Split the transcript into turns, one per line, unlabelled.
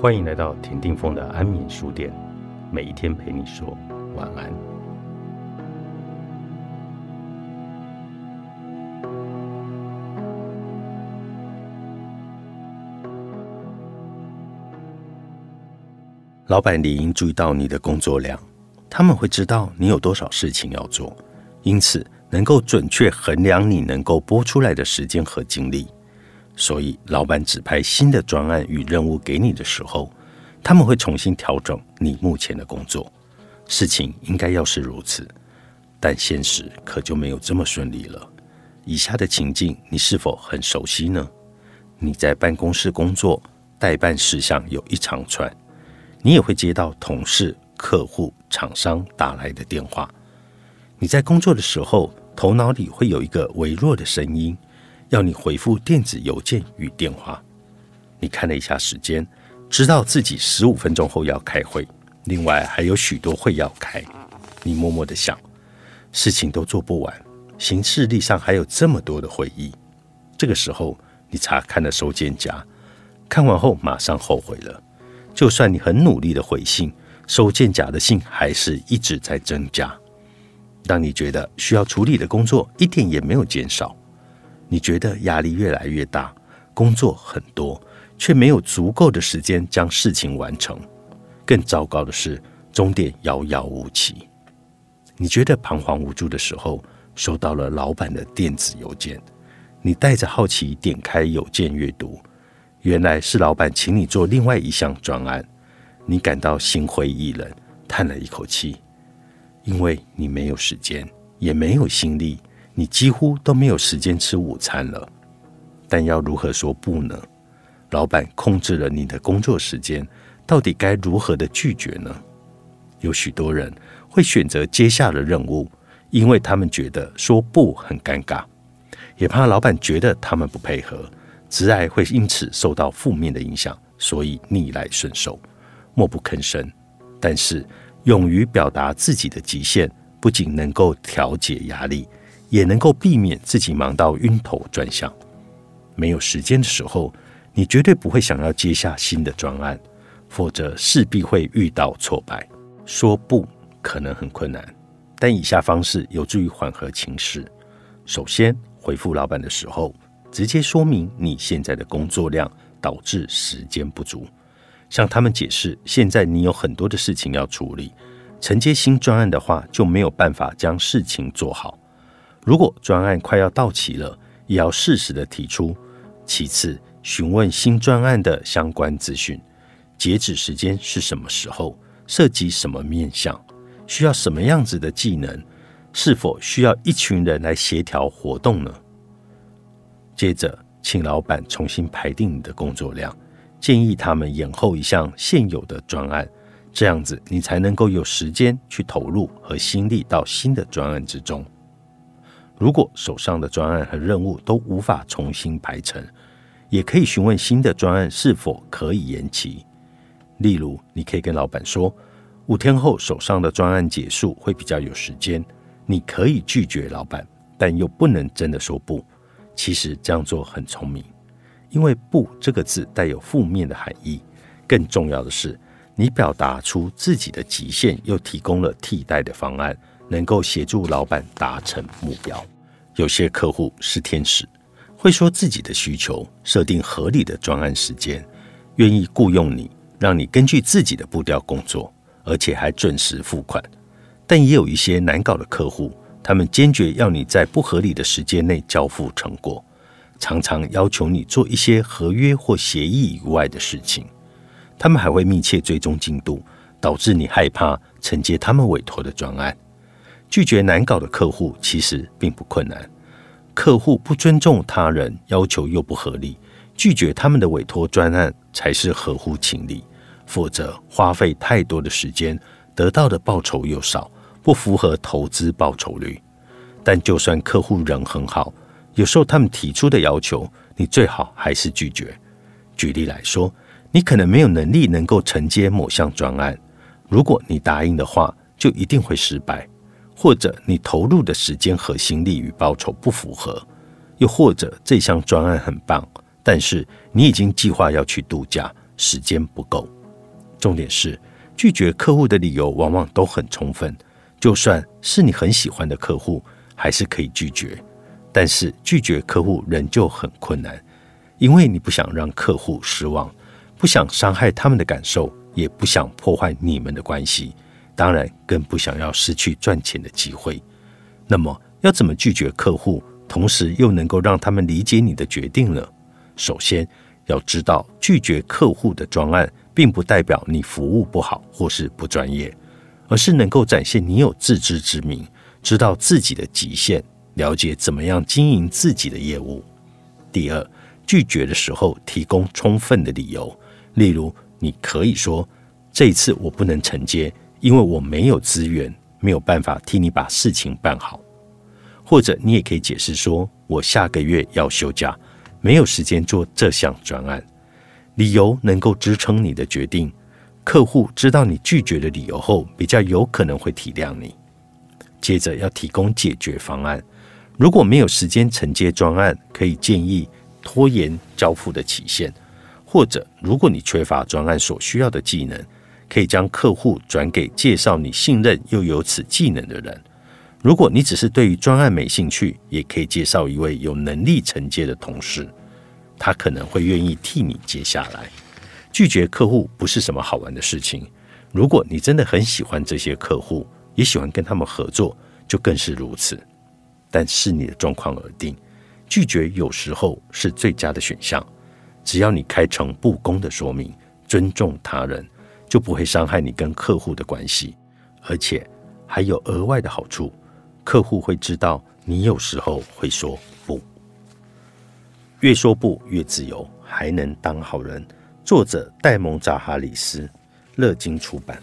欢迎来到田定峰的安眠书店，每一天陪你说晚安。老板理应注意到你的工作量，他们会知道你有多少事情要做，因此能够准确衡量你能够拨出来的时间和精力。所以，老板指派新的专案与任务给你的时候，他们会重新调整你目前的工作。事情应该要是如此，但现实可就没有这么顺利了。以下的情境，你是否很熟悉呢？你在办公室工作，代办事项有一长串，你也会接到同事、客户、厂商打来的电话。你在工作的时候，头脑里会有一个微弱的声音。要你回复电子邮件与电话。你看了一下时间，知道自己十五分钟后要开会，另外还有许多会要开。你默默的想，事情都做不完，行事历上还有这么多的会议。这个时候，你查看了收件夹，看完后马上后悔了。就算你很努力的回信，收件夹的信还是一直在增加。当你觉得需要处理的工作一点也没有减少。你觉得压力越来越大，工作很多，却没有足够的时间将事情完成。更糟糕的是，终点遥遥无期。你觉得彷徨无助的时候，收到了老板的电子邮件，你带着好奇点开邮件阅读，原来是老板请你做另外一项专案。你感到心灰意冷，叹了一口气，因为你没有时间，也没有心力。你几乎都没有时间吃午餐了，但要如何说不呢？老板控制了你的工作时间，到底该如何的拒绝呢？有许多人会选择接下了任务，因为他们觉得说不很尴尬，也怕老板觉得他们不配合，直癌会因此受到负面的影响，所以逆来顺受，默不吭声。但是，勇于表达自己的极限，不仅能够调节压力。也能够避免自己忙到晕头转向。没有时间的时候，你绝对不会想要接下新的专案，否则势必会遇到挫败。说不可能很困难，但以下方式有助于缓和情势。首先，回复老板的时候，直接说明你现在的工作量导致时间不足，向他们解释现在你有很多的事情要处理，承接新专案的话就没有办法将事情做好。如果专案快要到期了，也要适时的提出。其次，询问新专案的相关资讯，截止时间是什么时候，涉及什么面向，需要什么样子的技能，是否需要一群人来协调活动呢？接着，请老板重新排定你的工作量，建议他们延后一项现有的专案，这样子你才能够有时间去投入和心力到新的专案之中。如果手上的专案和任务都无法重新排程，也可以询问新的专案是否可以延期。例如，你可以跟老板说，五天后手上的专案结束会比较有时间。你可以拒绝老板，但又不能真的说不。其实这样做很聪明，因为“不”这个字带有负面的含义。更重要的是，你表达出自己的极限，又提供了替代的方案。能够协助老板达成目标。有些客户是天使，会说自己的需求，设定合理的专案时间，愿意雇佣你，让你根据自己的步调工作，而且还准时付款。但也有一些难搞的客户，他们坚决要你在不合理的时间内交付成果，常常要求你做一些合约或协议以外的事情。他们还会密切追踪进度，导致你害怕承接他们委托的专案。拒绝难搞的客户其实并不困难，客户不尊重他人要求又不合理，拒绝他们的委托专案才是合乎情理。否则花费太多的时间，得到的报酬又少，不符合投资报酬率。但就算客户人很好，有时候他们提出的要求，你最好还是拒绝。举例来说，你可能没有能力能够承接某项专案，如果你答应的话，就一定会失败。或者你投入的时间和心力与报酬不符合，又或者这项专案很棒，但是你已经计划要去度假，时间不够。重点是，拒绝客户的理由往往都很充分，就算是你很喜欢的客户，还是可以拒绝。但是拒绝客户仍旧很困难，因为你不想让客户失望，不想伤害他们的感受，也不想破坏你们的关系，当然更不想要失去赚钱的机会。那么，要怎么拒绝客户，同时又能够让他们理解你的决定呢？首先，要知道拒绝客户的专案，并不代表你服务不好或是不专业，而是能够展现你有自知之明，知道自己的极限。了解怎么样经营自己的业务。第二，拒绝的时候提供充分的理由，例如你可以说：“这一次我不能承接，因为我没有资源，没有办法替你把事情办好。”或者你也可以解释说：“我下个月要休假，没有时间做这项专案。”理由能够支撑你的决定，客户知道你拒绝的理由后，比较有可能会体谅你。接着要提供解决方案。如果没有时间承接专案，可以建议拖延交付的期限，或者如果你缺乏专案所需要的技能，可以将客户转给介绍你信任又有此技能的人。如果你只是对于专案没兴趣，也可以介绍一位有能力承接的同事，他可能会愿意替你接下来。拒绝客户不是什么好玩的事情。如果你真的很喜欢这些客户，也喜欢跟他们合作，就更是如此。但视你的状况而定，拒绝有时候是最佳的选项。只要你开诚布公的说明，尊重他人，就不会伤害你跟客户的关系，而且还有额外的好处：客户会知道你有时候会说不。越说不越自由，还能当好人。作者戴蒙扎哈里斯，乐金出版。